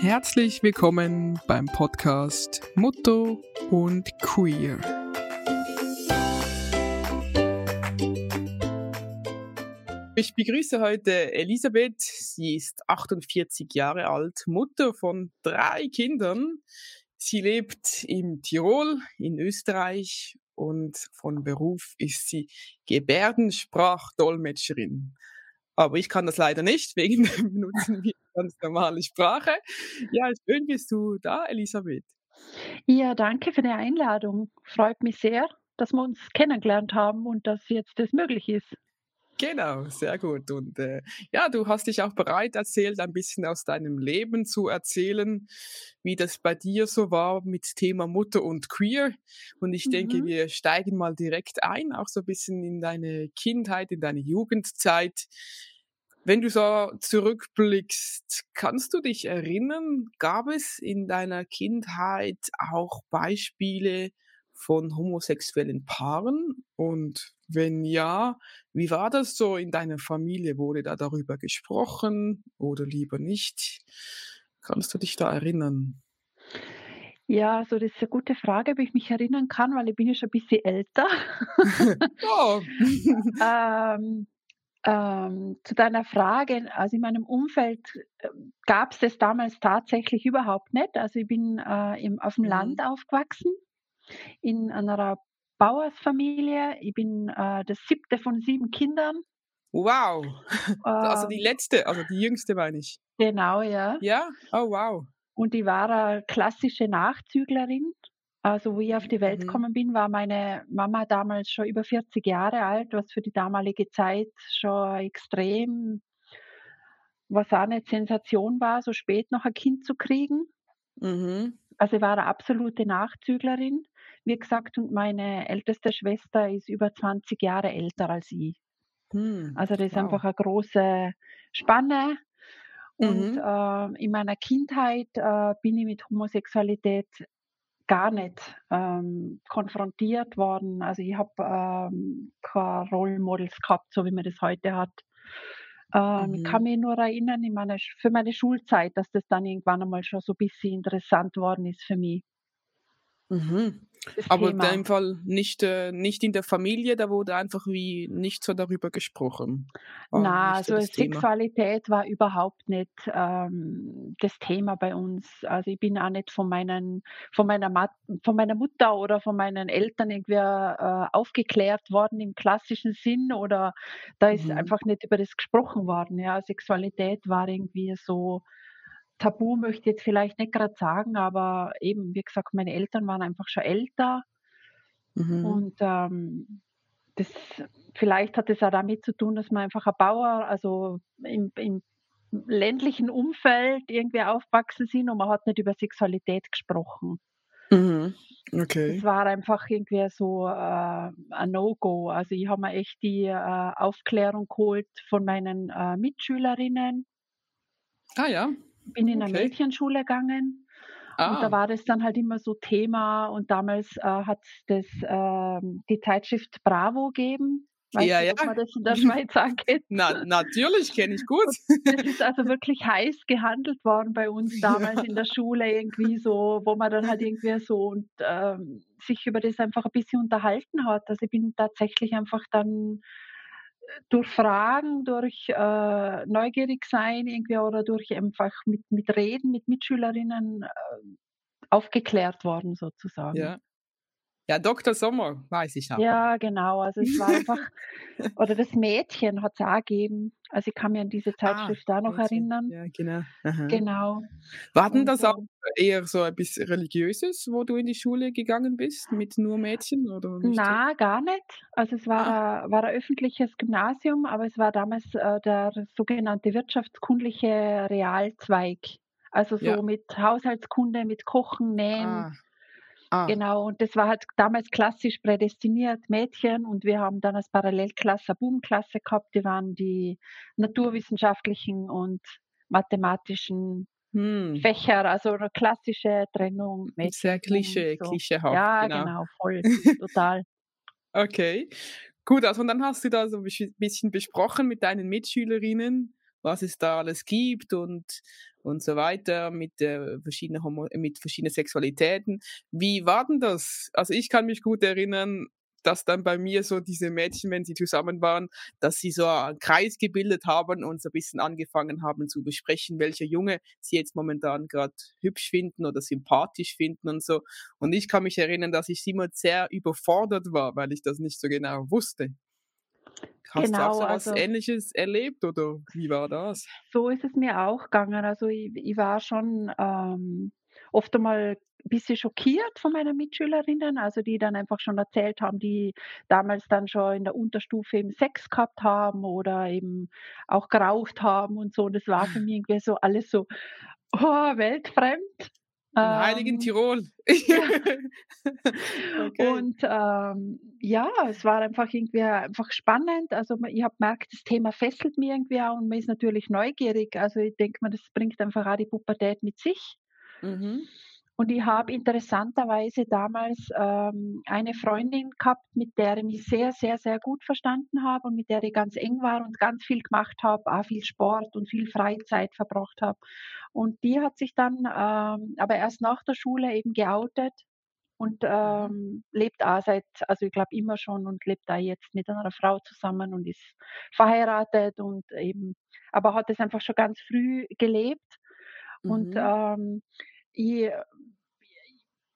Herzlich willkommen beim Podcast Motto und Queer. Ich begrüße heute Elisabeth. Sie ist 48 Jahre alt, Mutter von drei Kindern. Sie lebt im Tirol, in Österreich und von Beruf ist sie Gebärdensprachdolmetscherin. Aber ich kann das leider nicht, wegen dem benutzen wir ganz normale Sprache. Ja, schön bist du da, Elisabeth. Ja, danke für die Einladung. Freut mich sehr, dass wir uns kennengelernt haben und dass jetzt das möglich ist. Genau, sehr gut. Und äh, ja, du hast dich auch bereit erzählt, ein bisschen aus deinem Leben zu erzählen, wie das bei dir so war mit Thema Mutter und Queer. Und ich mhm. denke, wir steigen mal direkt ein, auch so ein bisschen in deine Kindheit, in deine Jugendzeit. Wenn du so zurückblickst, kannst du dich erinnern, gab es in deiner Kindheit auch Beispiele von homosexuellen Paaren? Und wenn ja, wie war das so in deiner Familie? Wurde da darüber gesprochen oder lieber nicht? Kannst du dich da erinnern? Ja, also das ist eine gute Frage, ob ich mich erinnern kann, weil ich bin ja schon ein bisschen älter. oh. ähm, ähm, zu deiner Frage, also in meinem Umfeld äh, gab es das damals tatsächlich überhaupt nicht. Also ich bin äh, im, auf dem mhm. Land aufgewachsen, in einer Bauersfamilie. Ich bin äh, das siebte von sieben Kindern. Wow. also die ähm. letzte, also die jüngste meine ich. Genau, ja. Ja? Oh, wow. Und ich war eine klassische Nachzüglerin. Also, wo ich auf die Welt mhm. gekommen bin, war meine Mama damals schon über 40 Jahre alt, was für die damalige Zeit schon extrem, was auch eine Sensation war, so spät noch ein Kind zu kriegen. Mhm. Also, ich war eine absolute Nachzüglerin wie gesagt, und meine älteste Schwester ist über 20 Jahre älter als ich. Hm, also das ist wow. einfach eine große Spanne. Und mhm. äh, in meiner Kindheit äh, bin ich mit Homosexualität gar nicht ähm, konfrontiert worden. Also ich habe ähm, keine Rollmodels gehabt, so wie man das heute hat. Ähm, mhm. Ich kann mich nur erinnern, in meiner, für meine Schulzeit, dass das dann irgendwann einmal schon so ein bisschen interessant worden ist für mich. Mhm. Aber Thema. in dem Fall nicht, äh, nicht in der Familie, da wurde einfach wie nicht so darüber gesprochen. War Na, also Sexualität war überhaupt nicht ähm, das Thema bei uns. Also ich bin auch nicht von meinen, von meiner, Mat von meiner Mutter oder von meinen Eltern irgendwie äh, aufgeklärt worden im klassischen Sinn oder da ist mhm. einfach nicht über das gesprochen worden. Ja, Sexualität war irgendwie so Tabu möchte ich jetzt vielleicht nicht gerade sagen, aber eben, wie gesagt, meine Eltern waren einfach schon älter. Mhm. Und ähm, das, vielleicht hat es auch damit zu tun, dass man einfach ein Bauer, also im, im ländlichen Umfeld irgendwie aufgewachsen sind und man hat nicht über Sexualität gesprochen. Mhm. Okay. Es war einfach irgendwie so äh, ein No-Go. Also ich habe mir echt die äh, Aufklärung geholt von meinen äh, Mitschülerinnen. Ah ja bin in eine okay. Mädchenschule gegangen. Ah. Und da ah. war das dann halt immer so Thema und damals äh, hat das äh, die Zeitschrift Bravo gegeben. Weißt ja, du, ja. man das in der Schweiz angeht? Na, natürlich, kenne ich gut. das ist also wirklich heiß gehandelt worden bei uns damals ja. in der Schule, irgendwie so, wo man dann halt irgendwie so und ähm, sich über das einfach ein bisschen unterhalten hat. Also ich bin tatsächlich einfach dann durch Fragen, durch äh, neugierig sein irgendwie oder durch einfach mit, mit Reden mit Mitschülerinnen äh, aufgeklärt worden sozusagen. Ja. Ja, Dr. Sommer, weiß ich auch. Ja, genau. Also es war einfach, oder das Mädchen hat es auch gegeben. Also ich kann mich an diese ah, Zeitschrift ah, auch noch Mädchen. erinnern. Ja, genau. Aha. Genau. War denn das auch eher so ein bisschen religiöses, wo du in die Schule gegangen bist, mit nur Mädchen? Oder nicht? Na, gar nicht. Also es war, ah. ein, war ein öffentliches Gymnasium, aber es war damals äh, der sogenannte wirtschaftskundliche Realzweig. Also so ja. mit Haushaltskunde, mit Kochen, Nähen. Ah Ah. Genau, und das war halt damals klassisch prädestiniert Mädchen und wir haben dann als Parallelklasse Bubenklasse gehabt, die waren die naturwissenschaftlichen und mathematischen hm. Fächer, also eine klassische Trennung. Mädchen Sehr Klischee, so. klischeehaft. Ja, genau, genau voll, total. okay, gut, also und dann hast du da so ein bisschen besprochen mit deinen Mitschülerinnen was es da alles gibt und, und so weiter mit, äh, verschiedenen Homo mit verschiedenen Sexualitäten. Wie war denn das? Also ich kann mich gut erinnern, dass dann bei mir so diese Mädchen, wenn sie zusammen waren, dass sie so einen Kreis gebildet haben und so ein bisschen angefangen haben zu besprechen, welcher Junge sie jetzt momentan gerade hübsch finden oder sympathisch finden und so. Und ich kann mich erinnern, dass ich immer sehr überfordert war, weil ich das nicht so genau wusste. Hast genau, du auch so was also, Ähnliches erlebt oder wie war das? So ist es mir auch gegangen. Also ich, ich war schon ähm, oft einmal ein bisschen schockiert von meinen Mitschülerinnen, also die dann einfach schon erzählt haben, die damals dann schon in der Unterstufe eben Sex gehabt haben oder eben auch geraucht haben und so. Und das war für mich irgendwie so alles so oh, weltfremd. In heiligen ähm, Tirol. okay. Und ähm, ja, es war einfach irgendwie einfach spannend. Also ich habe gemerkt, das Thema fesselt mich irgendwie auch und man ist natürlich neugierig. Also ich denke mal, das bringt einfach auch die Pubertät mit sich. Mhm. Und ich habe interessanterweise damals ähm, eine Freundin gehabt, mit der ich mich sehr, sehr, sehr gut verstanden habe und mit der ich ganz eng war und ganz viel gemacht habe, auch viel Sport und viel Freizeit verbracht habe. Und die hat sich dann ähm, aber erst nach der Schule eben geoutet und mhm. ähm, lebt auch seit, also ich glaube immer schon und lebt da jetzt mit einer Frau zusammen und ist verheiratet und eben, aber hat es einfach schon ganz früh gelebt. Mhm. Und ähm, ich,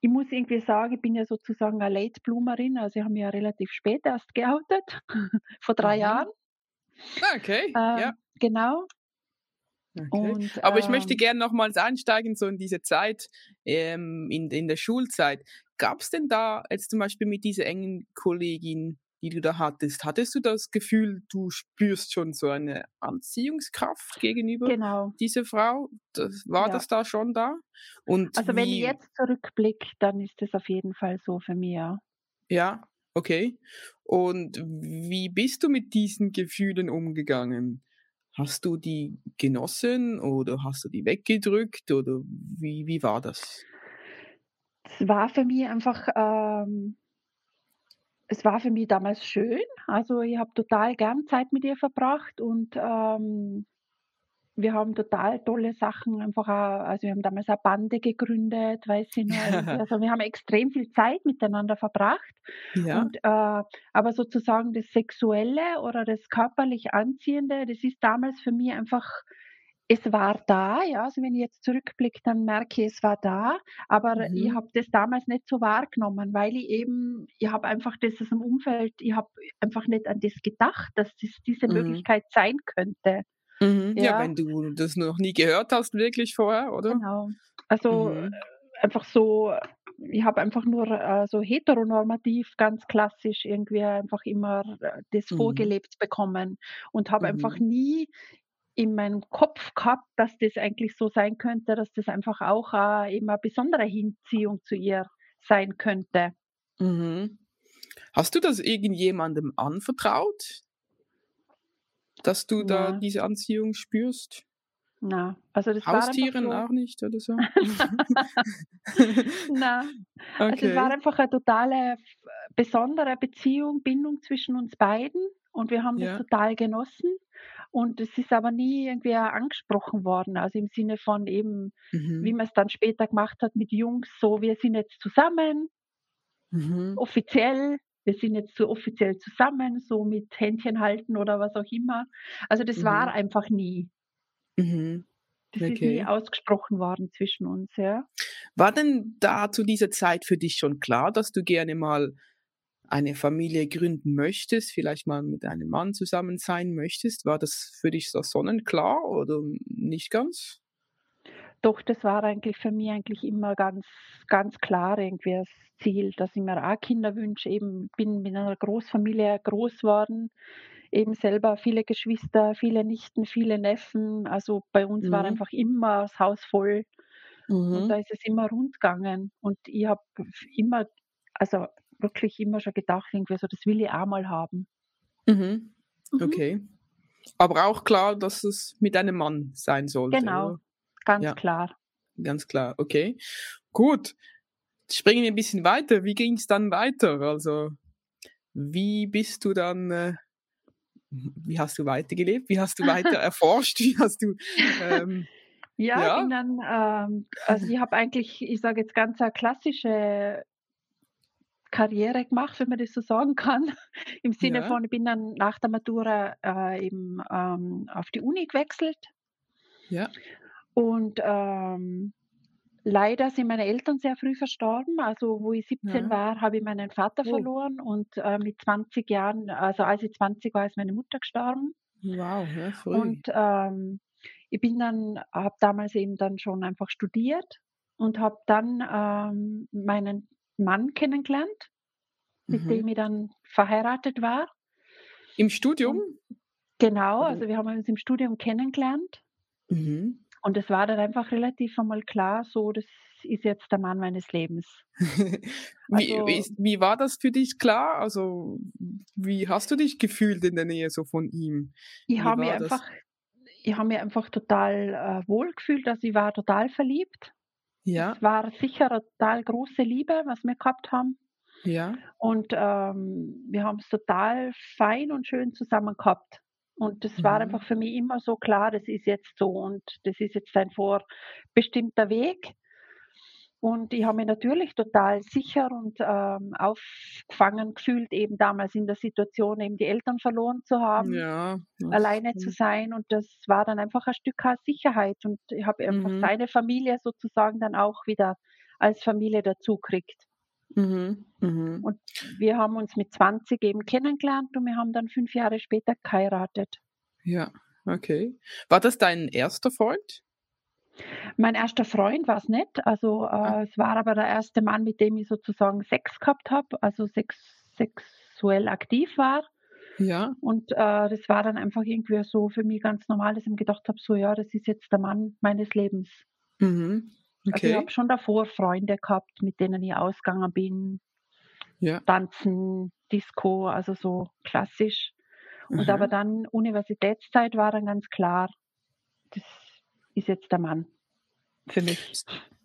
ich muss irgendwie sagen, ich bin ja sozusagen eine Late Bloomerin, also ich habe mich ja relativ spät erst geoutet, vor drei mhm. Jahren. Ah, okay, ähm, ja. Genau. Okay. Und, Aber ich möchte ähm gerne nochmals einsteigen, so in diese Zeit, ähm, in, in der Schulzeit. Gab es denn da jetzt zum Beispiel mit dieser engen Kollegin die du da hattest, hattest du das Gefühl, du spürst schon so eine Anziehungskraft gegenüber genau. dieser Frau? Das, war ja. das da schon da? Und also wenn ich jetzt zurückblicke, dann ist das auf jeden Fall so für mich, ja. Ja, okay. Und wie bist du mit diesen Gefühlen umgegangen? Hast du die genossen oder hast du die weggedrückt oder wie, wie war das? Es war für mich einfach ähm, es war für mich damals schön. Also ich habe total gern Zeit mit ihr verbracht und ähm, wir haben total tolle Sachen einfach auch, also wir haben damals eine Bande gegründet, weiß ich noch. Also wir haben extrem viel Zeit miteinander verbracht. Ja. Und, äh, aber sozusagen das Sexuelle oder das körperlich Anziehende, das ist damals für mich einfach es war da, ja, also wenn ich jetzt zurückblicke, dann merke ich, es war da, aber mhm. ich habe das damals nicht so wahrgenommen, weil ich eben, ich habe einfach das aus dem Umfeld, ich habe einfach nicht an das gedacht, dass das diese mhm. Möglichkeit sein könnte. Mhm. Ja. ja. wenn du das noch nie gehört hast, wirklich vorher, oder? Genau. Also mhm. einfach so, ich habe einfach nur äh, so heteronormativ, ganz klassisch irgendwie einfach immer äh, das mhm. vorgelebt bekommen und habe einfach mhm. nie in meinem Kopf gehabt, dass das eigentlich so sein könnte, dass das einfach auch äh, eben eine besondere Hinziehung zu ihr sein könnte. Mhm. Hast du das irgendjemandem anvertraut, dass du da diese Anziehung spürst? Na, also das Haustieren so. auch nicht oder so? Na, okay. also es war einfach eine totale besondere Beziehung, Bindung zwischen uns beiden und wir haben ja. das total genossen. Und es ist aber nie irgendwie angesprochen worden, also im Sinne von eben, mhm. wie man es dann später gemacht hat mit Jungs, so wir sind jetzt zusammen, mhm. offiziell, wir sind jetzt so offiziell zusammen, so mit Händchen halten oder was auch immer. Also das mhm. war einfach nie. Mhm. Das okay. ist nie ausgesprochen worden zwischen uns, ja. War denn da zu dieser Zeit für dich schon klar, dass du gerne mal eine Familie gründen möchtest, vielleicht mal mit einem Mann zusammen sein möchtest, war das für dich so sonnenklar oder nicht ganz? Doch, das war eigentlich für mich eigentlich immer ganz, ganz klar irgendwie das Ziel, dass ich mir auch Kinder wünsche. Eben bin mit einer Großfamilie groß geworden, eben selber viele Geschwister, viele Nichten, viele Neffen. Also bei uns mhm. war einfach immer das Haus voll. Mhm. Und da ist es immer rund gegangen. Und ich habe immer, also wirklich immer schon gedacht, irgendwie so, das will ich auch mal haben. Mhm. Mhm. Okay. Aber auch klar, dass es mit einem Mann sein sollte. Genau, oder? ganz ja. klar. Ganz klar, okay. Gut. Springen wir ein bisschen weiter. Wie ging es dann weiter? Also, wie bist du dann äh, wie hast du weitergelebt? Wie hast du weiter erforscht? Wie hast du ähm, ja, ja, dann, ähm, also ich habe eigentlich, ich sage jetzt ganz eine klassische Karriere gemacht, wenn man das so sagen kann. Im Sinne ja. von, ich bin dann nach der Matura äh, eben ähm, auf die Uni gewechselt. Ja. Und ähm, leider sind meine Eltern sehr früh verstorben. Also wo ich 17 ja. war, habe ich meinen Vater oh. verloren und äh, mit 20 Jahren, also als ich 20 war, ist meine Mutter gestorben. Wow, ja, früh. Und ähm, ich bin dann, habe damals eben dann schon einfach studiert und habe dann ähm, meinen Mann kennengelernt, mit mhm. dem ich dann verheiratet war. Im Studium? Genau, also wir haben uns im Studium kennengelernt. Mhm. Und es war dann einfach relativ einmal klar, so, das ist jetzt der Mann meines Lebens. wie, also, wie, wie, war das für dich klar? Also, wie hast du dich gefühlt in der Nähe so von ihm? Ich habe mich einfach, ich habe mich einfach total äh, wohl gefühlt, also ich war total verliebt. Ja. Es war sicher eine total große Liebe, was wir gehabt haben. Ja. Und ähm, wir haben es total fein und schön zusammen gehabt. Und das mhm. war einfach für mich immer so klar, das ist jetzt so und das ist jetzt ein vorbestimmter Weg. Und ich habe mich natürlich total sicher und ähm, aufgefangen gefühlt, eben damals in der Situation, eben die Eltern verloren zu haben, ja, alleine zu sein. Und das war dann einfach ein Stück Sicherheit. Und ich habe einfach mhm. seine Familie sozusagen dann auch wieder als Familie dazu gekriegt. Mhm. Mhm. Und wir haben uns mit 20 eben kennengelernt und wir haben dann fünf Jahre später geheiratet. Ja, okay. War das dein erster Freund? Mein erster Freund war es nicht. Also äh, ah. es war aber der erste Mann, mit dem ich sozusagen Sex gehabt habe, also sex sexuell aktiv war. Ja. Und äh, das war dann einfach irgendwie so für mich ganz normal, dass ich mir gedacht habe, so ja, das ist jetzt der Mann meines Lebens. Mhm. Okay. Also ich habe schon davor Freunde gehabt, mit denen ich ausgegangen bin. Ja. Tanzen, Disco, also so klassisch. Und mhm. aber dann Universitätszeit war dann ganz klar, das ist jetzt der Mann für mich.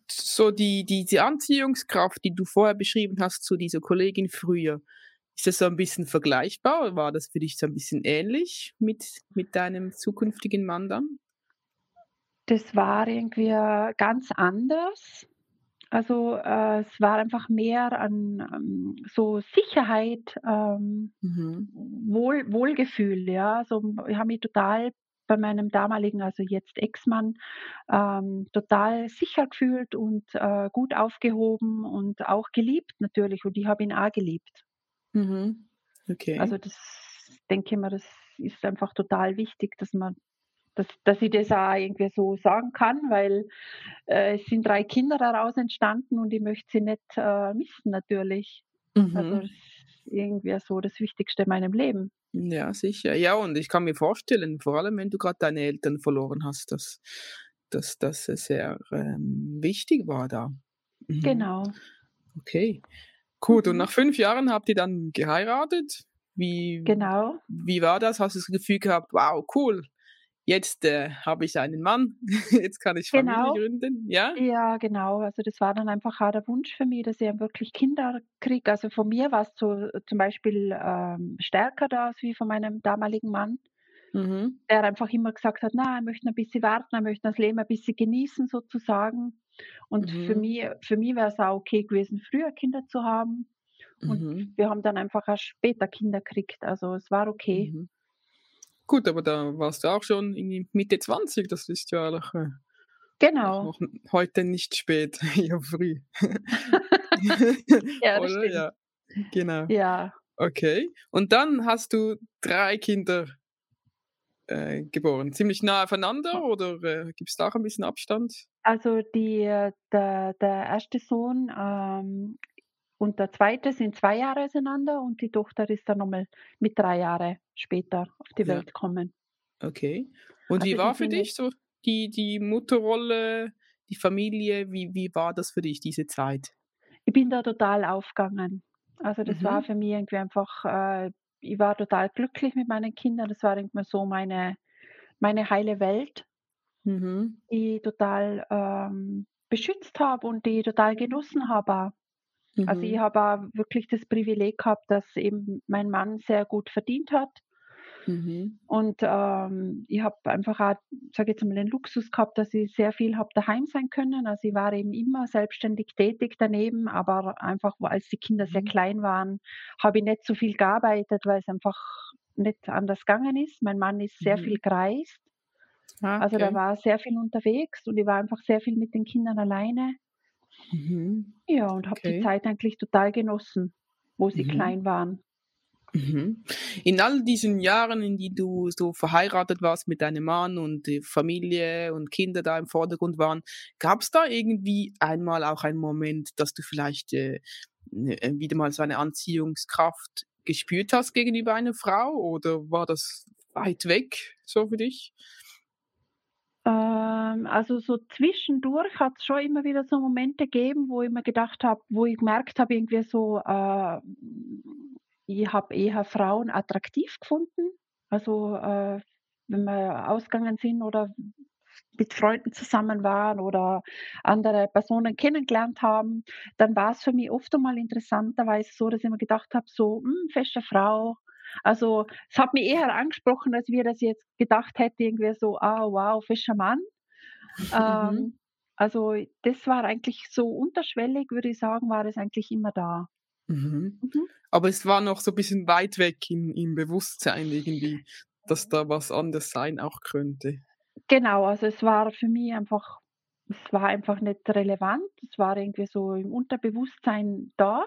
So die, die, die Anziehungskraft, die du vorher beschrieben hast zu dieser Kollegin früher, ist das so ein bisschen vergleichbar? War das für dich so ein bisschen ähnlich mit, mit deinem zukünftigen Mann dann? Das war irgendwie ganz anders. Also äh, es war einfach mehr an ähm, so Sicherheit, ähm, mhm. Wohl, Wohlgefühl, ja. Also ich habe mich total bei meinem damaligen, also jetzt Ex-Mann, ähm, total sicher gefühlt und äh, gut aufgehoben und auch geliebt natürlich. Und ich habe ihn auch geliebt. Mhm. Okay. Also das denke ich mir, das ist einfach total wichtig, dass man dass, dass ich das auch irgendwie so sagen kann, weil äh, es sind drei Kinder daraus entstanden und ich möchte sie nicht äh, missen natürlich. Also mhm. Also das ist irgendwie so das Wichtigste in meinem Leben. Ja, sicher. Ja, und ich kann mir vorstellen, vor allem wenn du gerade deine Eltern verloren hast, dass, dass das sehr ähm, wichtig war da. Mhm. Genau. Okay. Gut, mhm. und nach fünf Jahren habt ihr dann geheiratet. Wie, genau. Wie war das? Hast du das Gefühl gehabt, wow, cool, jetzt äh, habe ich einen Mann, jetzt kann ich Familie genau. gründen, ja? Ja, genau. Also das war dann einfach auch der Wunsch für mich, dass ich wirklich Kinder kriege. Also von mir war es so, zum Beispiel ähm, stärker da als wie von meinem damaligen Mann. Mhm. Der einfach immer gesagt hat, na, er möchte ein bisschen warten, er möchte das Leben ein bisschen genießen sozusagen. Und mhm. für mich, für mich wäre es auch okay gewesen, früher Kinder zu haben. Und mhm. wir haben dann einfach auch später Kinder gekriegt. Also es war okay. Mhm. Gut, aber da warst du auch schon in Mitte 20, das ist ja auch, äh, genau. Auch heute nicht spät, ja früh. ja, das Oder? Ja, genau. Ja. Okay. Und dann hast du drei Kinder äh, geboren. Ziemlich nah aufeinander oder äh, gibt es da auch ein bisschen Abstand? Also die, äh, der, der erste Sohn ähm, und der zweite sind zwei Jahre auseinander und die Tochter ist dann nochmal mit drei Jahren später auf die ja. Welt gekommen. Okay. Und also wie war für dich so die, die Mutterrolle, die Familie? Wie, wie war das für dich, diese Zeit? Ich bin da total aufgegangen. Also das mhm. war für mich irgendwie einfach, äh, ich war total glücklich mit meinen Kindern. Das war irgendwie so meine, meine heile Welt, mhm. die ich total ähm, beschützt habe und die ich total genossen habe. Mhm. Also ich mhm. habe auch wirklich das Privileg gehabt, dass eben mein Mann sehr gut verdient hat Mhm. Und ähm, ich habe einfach auch, sage jetzt mal, den Luxus gehabt, dass ich sehr viel habe daheim sein können. Also ich war eben immer selbstständig tätig daneben, aber einfach, als die Kinder sehr mhm. klein waren, habe ich nicht so viel gearbeitet, weil es einfach nicht anders gegangen ist. Mein Mann ist sehr mhm. viel gereist. Ah, okay. Also der war sehr viel unterwegs und ich war einfach sehr viel mit den Kindern alleine. Mhm. Ja, und habe okay. die Zeit eigentlich total genossen, wo sie mhm. klein waren. Mhm. In all diesen Jahren, in die du so verheiratet warst mit deinem Mann und die Familie und Kinder da im Vordergrund waren, gab es da irgendwie einmal auch einen Moment, dass du vielleicht äh, ne, äh, wieder mal so eine Anziehungskraft gespürt hast gegenüber einer Frau oder war das weit weg so für dich? Ähm, also so zwischendurch hat es schon immer wieder so Momente gegeben, wo ich mir gedacht habe, wo ich gemerkt habe, irgendwie so, äh, ich habe eher Frauen attraktiv gefunden. Also äh, wenn wir ausgegangen sind oder mit Freunden zusammen waren oder andere Personen kennengelernt haben, dann war es für mich oft einmal interessanterweise so, dass ich mir gedacht habe, so, hm, feste Frau. Also es hat mich eher angesprochen, als wir das jetzt gedacht hätte, irgendwie so, ah wow, fescher Mann. Mhm. Ähm, also das war eigentlich so unterschwellig, würde ich sagen, war es eigentlich immer da. Mhm. Mhm. Aber es war noch so ein bisschen weit weg im, im Bewusstsein irgendwie, dass da was anders sein auch könnte. Genau, also es war für mich einfach, es war einfach nicht relevant. Es war irgendwie so im Unterbewusstsein da,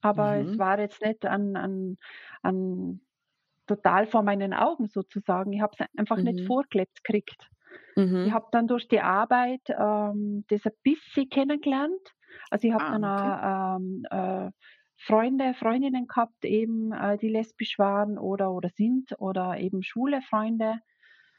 aber mhm. es war jetzt nicht an, an, an total vor meinen Augen sozusagen. Ich habe es einfach mhm. nicht vorgelebt gekriegt. Mhm. Ich habe dann durch die Arbeit ähm, das ein bisschen kennengelernt. Also ich habe ah, dann okay. auch, ähm, äh, Freunde, Freundinnen gehabt, eben, äh, die lesbisch waren oder, oder sind oder eben schwule Freunde.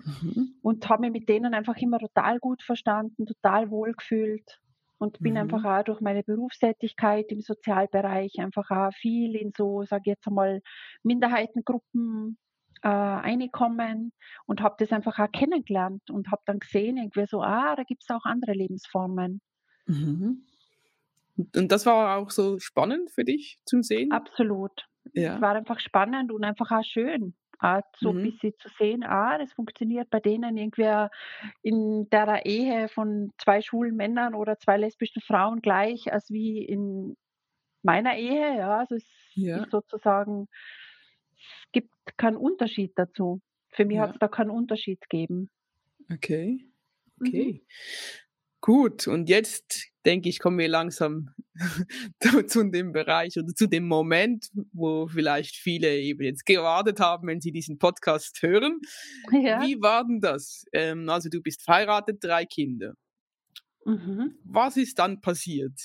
Mhm. Und habe mich mit denen einfach immer total gut verstanden, total wohl gefühlt und bin mhm. einfach auch durch meine Berufstätigkeit im Sozialbereich einfach auch viel in so, sage ich jetzt einmal, Minderheitengruppen äh, reinkommen und habe das einfach auch kennengelernt und habe dann gesehen, irgendwie so, ah, da gibt es auch andere Lebensformen. Mhm. Und das war auch so spannend für dich zum Sehen? Absolut. Ja. Es war einfach spannend und einfach auch schön. Auch so mhm. ein bisschen zu sehen, ah, das funktioniert bei denen irgendwie in der Ehe von zwei schwulen Männern oder zwei lesbischen Frauen gleich, als wie in meiner Ehe. Ja, also es ja. ist sozusagen, es gibt keinen Unterschied dazu. Für mich ja. hat es da keinen Unterschied gegeben. Okay. Okay. Mhm. Gut, und jetzt denke ich, kommen wir langsam zu dem Bereich oder zu dem Moment, wo vielleicht viele eben jetzt gewartet haben, wenn sie diesen Podcast hören. Ja. Wie war denn das? Ähm, also du bist verheiratet, drei Kinder. Mhm. Was ist dann passiert?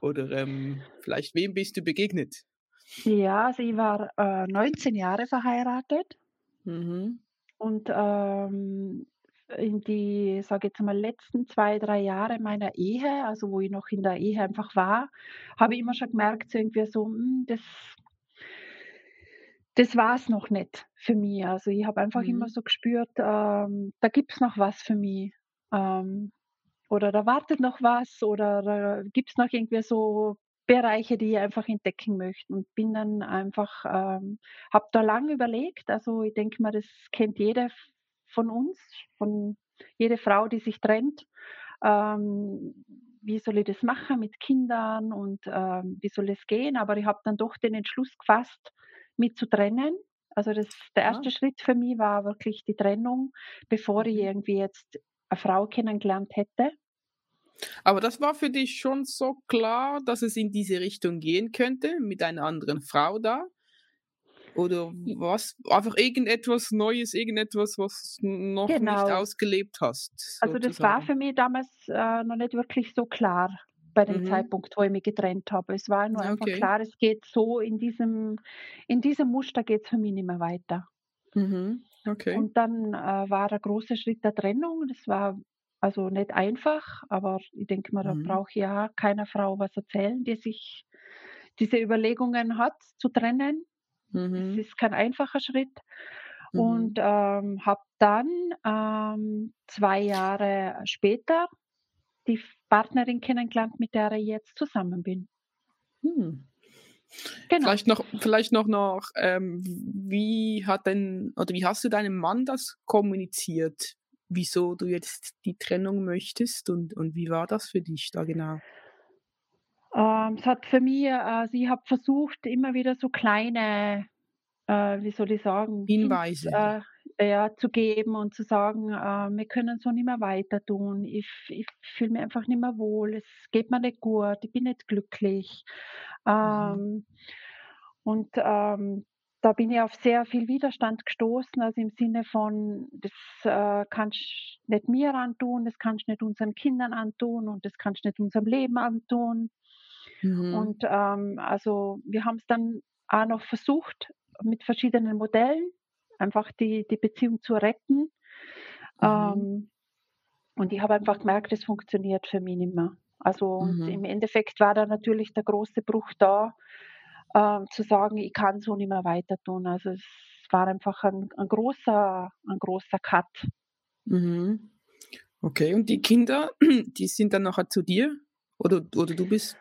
Oder ähm, vielleicht wem bist du begegnet? Ja, also ich war äh, 19 Jahre verheiratet. Mhm. Und ähm, die, sage jetzt mal, letzten zwei, drei Jahre meiner Ehe, also wo ich noch in der Ehe einfach war, habe ich immer schon gemerkt, so irgendwie so, hm, das, das war es noch nicht für mich. Also ich habe einfach mhm. immer so gespürt, ähm, da gibt es noch was für mich. Ähm, oder da wartet noch was oder da gibt es noch irgendwie so Bereiche, die ich einfach entdecken möchte und bin dann einfach, ähm, habe da lange überlegt. Also ich denke mal, das kennt jeder von uns, von jeder Frau, die sich trennt. Ähm, wie soll ich das machen mit Kindern und ähm, wie soll es gehen? Aber ich habe dann doch den Entschluss gefasst, mich zu trennen. Also das, der erste ja. Schritt für mich war wirklich die Trennung, bevor ich mhm. irgendwie jetzt eine Frau kennengelernt hätte. Aber das war für dich schon so klar, dass es in diese Richtung gehen könnte, mit einer anderen Frau da? Oder was? Einfach irgendetwas Neues, irgendetwas, was noch genau. nicht ausgelebt hast. Sozusagen. Also das war für mich damals äh, noch nicht wirklich so klar bei dem mhm. Zeitpunkt, wo ich mich getrennt habe. Es war nur okay. einfach klar, es geht so in diesem, in diesem Muster geht es für mich nicht mehr weiter. Mhm. Okay. Und dann äh, war der große Schritt der Trennung. Das war also nicht einfach, aber ich denke mal, da mhm. brauche ich ja keiner Frau was erzählen, die sich diese Überlegungen hat, zu trennen. Mhm. Es ist kein einfacher Schritt. Mhm. Und ähm, habe dann ähm, zwei Jahre später die Partnerin kennengelernt, mit der ich jetzt zusammen bin. Hm. Genau. Vielleicht noch, vielleicht noch nach, ähm, wie hat denn, oder wie hast du deinem Mann das kommuniziert? Wieso du jetzt die Trennung möchtest und, und wie war das für dich da genau? Ähm, es hat für mich, also ich habe versucht, immer wieder so kleine, äh, wie soll ich sagen, Hinweise. Äh, ja, zu geben und zu sagen, äh, wir können so nicht mehr weiter tun. Ich, ich fühle mich einfach nicht mehr wohl. Es geht mir nicht gut. Ich bin nicht glücklich. Mhm. Ähm, und ähm, da bin ich auf sehr viel Widerstand gestoßen, also im Sinne von, das äh, kannst du nicht mir antun, das kannst du nicht unseren Kindern antun und das kannst du nicht unserem Leben antun. Mhm. Und ähm, also wir haben es dann auch noch versucht mit verschiedenen Modellen, einfach die, die Beziehung zu retten. Mhm. Ähm, und ich habe einfach gemerkt, es funktioniert für mich nicht mehr. Also mhm. im Endeffekt war da natürlich der große Bruch da, äh, zu sagen, ich kann so nicht mehr weiter tun. Also es war einfach ein, ein großer, ein großer Cut. Mhm. Okay, und die Kinder, die sind dann nachher zu dir? Oder, oder du bist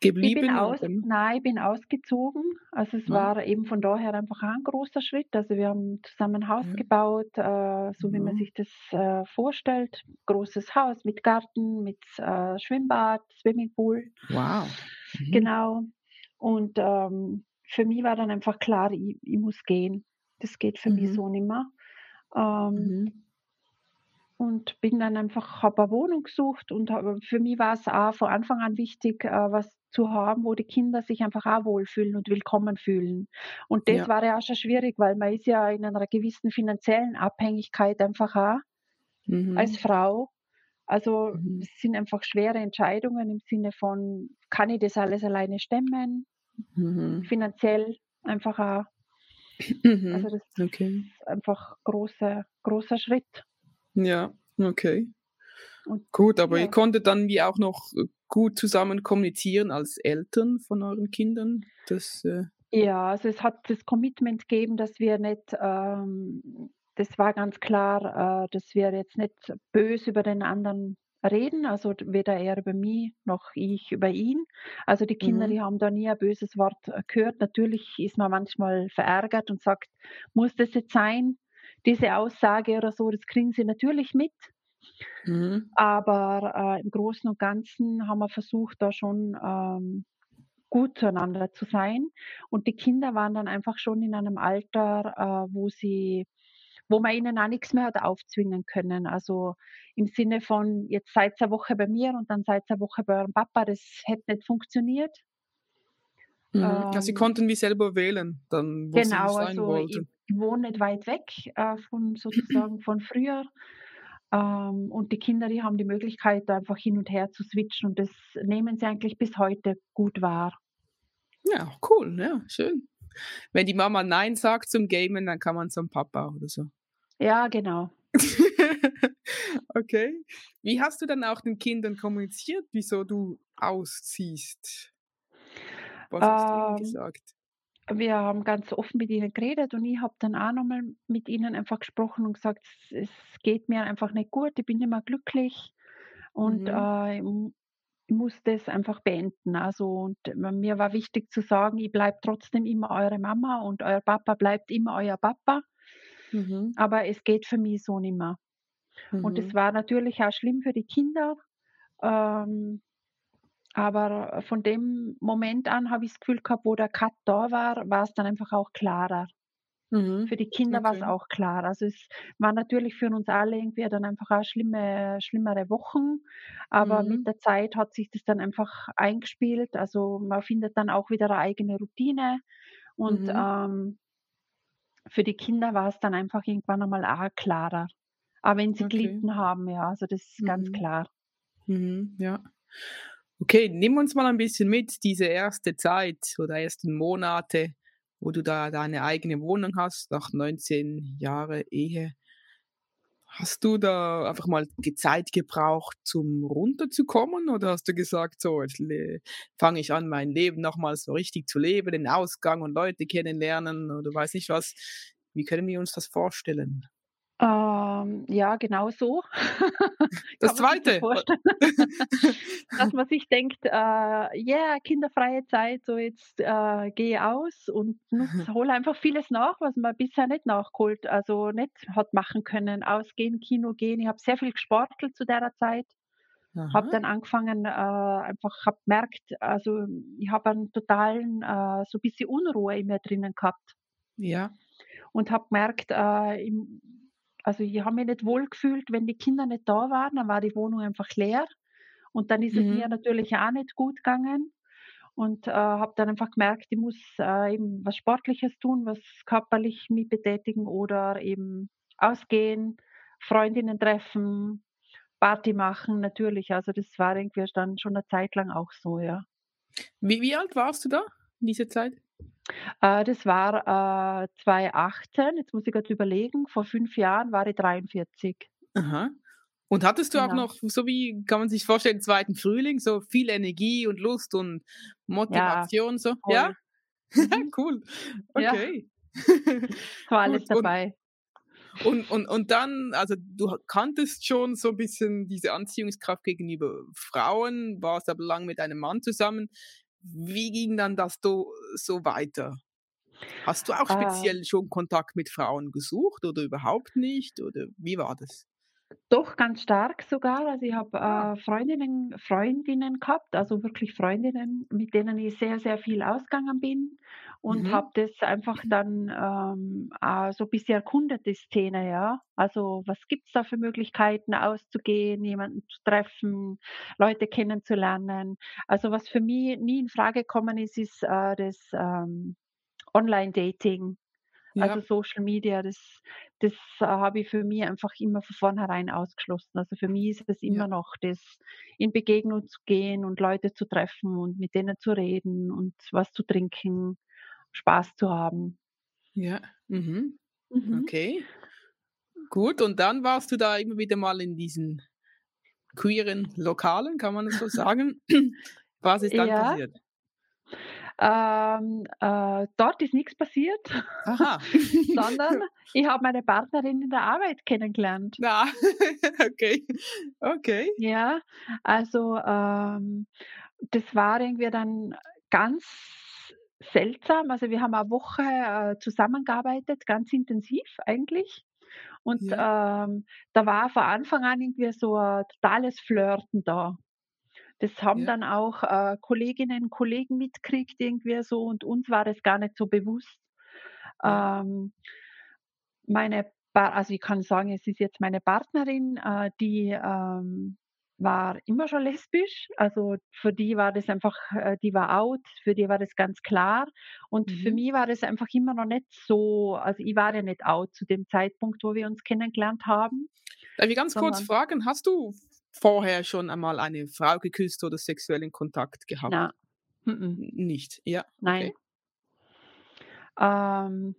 geblieben? Ich bin aus, nein, ich bin ausgezogen. Also es ja. war eben von daher einfach ein großer Schritt. Also wir haben zusammen ein Haus ja. gebaut, äh, so ja. wie man sich das äh, vorstellt. Großes Haus mit Garten, mit äh, Schwimmbad, Swimmingpool. Wow. Mhm. Genau. Und ähm, für mich war dann einfach klar, ich, ich muss gehen. Das geht für mhm. mich so nicht mehr. Ähm, mhm und bin dann einfach, habe eine Wohnung gesucht und hab, für mich war es auch von Anfang an wichtig, äh, was zu haben, wo die Kinder sich einfach auch wohlfühlen und willkommen fühlen. Und das ja. war ja auch schon schwierig, weil man ist ja in einer gewissen finanziellen Abhängigkeit einfach auch mhm. als Frau. Also mhm. es sind einfach schwere Entscheidungen im Sinne von, kann ich das alles alleine stemmen? Mhm. Finanziell einfach auch. Mhm. Also das okay. ist einfach großer, großer Schritt. Ja, okay. Und, gut, aber ja. ihr konntet dann wie auch noch äh, gut zusammen kommunizieren als Eltern von euren Kindern? Das, äh ja, also es hat das Commitment gegeben, dass wir nicht, ähm, das war ganz klar, äh, dass wir jetzt nicht böse über den anderen reden, also weder er über mich noch ich über ihn. Also die Kinder, mhm. die haben da nie ein böses Wort äh, gehört. Natürlich ist man manchmal verärgert und sagt, muss das jetzt sein? Diese Aussage oder so, das kriegen sie natürlich mit. Mhm. Aber äh, im Großen und Ganzen haben wir versucht, da schon ähm, gut zueinander zu sein. Und die Kinder waren dann einfach schon in einem Alter, äh, wo sie wo man ihnen auch nichts mehr hat aufzwingen können. Also im Sinne von, jetzt seid eine Woche bei mir und dann seid eine Woche bei eurem Papa, das hätte nicht funktioniert. Mhm. Ähm, ja, sie konnten wie selber wählen, dann wo genau, sie sein also wollten wohne nicht weit weg äh, von sozusagen von früher. Ähm, und die Kinder, die haben die Möglichkeit, da einfach hin und her zu switchen und das nehmen sie eigentlich bis heute gut wahr. Ja, cool, ja, schön. Wenn die Mama Nein sagt zum Gamen, dann kann man zum Papa oder so. Ja, genau. okay. Wie hast du dann auch den Kindern kommuniziert, wieso du ausziehst? Was hast ähm, du ihnen ähm, gesagt? Wir haben ganz offen mit ihnen geredet und ich habe dann auch nochmal mit ihnen einfach gesprochen und gesagt, es, geht mir einfach nicht gut, ich bin nicht mehr glücklich und mhm. äh, ich muss das einfach beenden. Also und mir war wichtig zu sagen, ich bleibe trotzdem immer eure Mama und euer Papa bleibt immer euer Papa, mhm. aber es geht für mich so nicht mehr. Mhm. Und es mhm. war natürlich auch schlimm für die Kinder. Ähm, aber von dem Moment an habe ich das Gefühl gehabt, wo der Cut da war, war es dann einfach auch klarer. Mhm. Für die Kinder war es auch klar. Also es war natürlich für uns alle irgendwie dann einfach auch schlimme, schlimmere Wochen. Aber mit mhm. der Zeit hat sich das dann einfach eingespielt. Also man findet dann auch wieder eine eigene Routine. Und Mhm. ähm, für die Kinder war es dann einfach irgendwann einmal auch klarer. Aber wenn sie Okay. gelitten haben, ja, also das ist ganz mhm. klar. Mhm, ja. Okay, nimm uns mal ein bisschen mit, diese erste Zeit oder ersten Monate, wo du da deine eigene Wohnung hast, nach 19 Jahren Ehe. Hast du da einfach mal Zeit gebraucht, zum runterzukommen oder hast du gesagt, so, jetzt fange ich an, mein Leben nochmal so richtig zu leben, den Ausgang und Leute kennenlernen oder weiß nicht was. Wie können wir uns das vorstellen? Ähm, ja, genau so. Das Zweite? Dass man sich denkt, äh, yeah, kinderfreie Zeit, so jetzt äh, gehe aus und hole einfach vieles nach, was man bisher nicht nachgeholt, also nicht hat machen können. Ausgehen, Kino gehen. Ich habe sehr viel gesportelt zu der Zeit. Habe dann angefangen, äh, einfach habe gemerkt, also ich habe einen totalen, äh, so ein bisschen Unruhe in mir drinnen gehabt. Ja. Und habe gemerkt, äh, im, also ich habe mich nicht wohl gefühlt, wenn die Kinder nicht da waren, dann war die Wohnung einfach leer. Und dann ist es mir mhm. natürlich auch nicht gut gegangen. Und äh, habe dann einfach gemerkt, ich muss äh, eben was Sportliches tun, was körperlich mich betätigen oder eben ausgehen, Freundinnen treffen, Party machen, natürlich. Also das war irgendwie dann schon eine Zeit lang auch so, ja. Wie, wie alt warst du da in dieser Zeit? Äh, das war äh, 2018, jetzt muss ich gerade überlegen, vor fünf Jahren war ich 43. Aha. Und hattest du genau. auch noch, so wie kann man sich vorstellen, zweiten Frühling, so viel Energie und Lust und Motivation, ja, so? Voll. Ja? Mhm. cool. Okay. Ja. War alles Gut. dabei. Und, und, und dann, also du kanntest schon so ein bisschen diese Anziehungskraft gegenüber Frauen, warst aber lang mit einem Mann zusammen. Wie ging dann das so, so weiter? Hast du auch ah. speziell äh, schon Kontakt mit Frauen gesucht oder überhaupt nicht? Oder wie war das? Doch, ganz stark sogar. Also ich habe ah. äh, Freundinnen, Freundinnen gehabt, also wirklich Freundinnen, mit denen ich sehr, sehr viel ausgegangen bin und Mhm. habe das einfach dann ähm, äh, so ein bisschen erkundet, die Szene, ja. Also was gibt es da für Möglichkeiten, auszugehen, jemanden zu treffen, Leute kennenzulernen. Also was für mich nie in Frage gekommen ist, ist äh, das ähm, Online-Dating. Also Social Media, das, das äh, habe ich für mich einfach immer von vornherein ausgeschlossen. Also für mich ist es immer Ja. noch das, in Begegnung zu gehen und Leute zu treffen und mit denen zu reden und was zu trinken, Spaß zu haben. Ja, mhm. Mhm. Okay. Gut, und dann warst du da immer wieder mal in diesen queeren Lokalen, kann man das so sagen? Was ist dann Ja. passiert? Ähm, äh, dort ist nichts passiert, sondern ich habe meine Partnerin in der Arbeit kennengelernt. Ja, okay. Okay. Ja, also ähm, das war irgendwie dann ganz seltsam. Also wir haben eine Woche äh, zusammengearbeitet, ganz intensiv eigentlich. Und Ja. ähm, da war von Anfang an irgendwie so ein totales Flirten da. Das haben Ja. dann auch äh, Kolleginnen und Kollegen mitgekriegt irgendwie so und uns war das gar nicht so bewusst. Ähm, meine also ich kann sagen, es ist jetzt meine Partnerin, äh, die ähm, war immer schon lesbisch. Also für die war das einfach, äh, die war out, für die war das ganz klar. Und für mhm. mich war das einfach immer noch nicht so, also ich war ja nicht out zu dem Zeitpunkt, wo wir uns kennengelernt haben. Darf ich ganz kurz fragen, hast du vorher schon einmal eine Frau geküsst oder sexuellen Kontakt gehabt? Na. Nicht, ja. Nein. Ähm,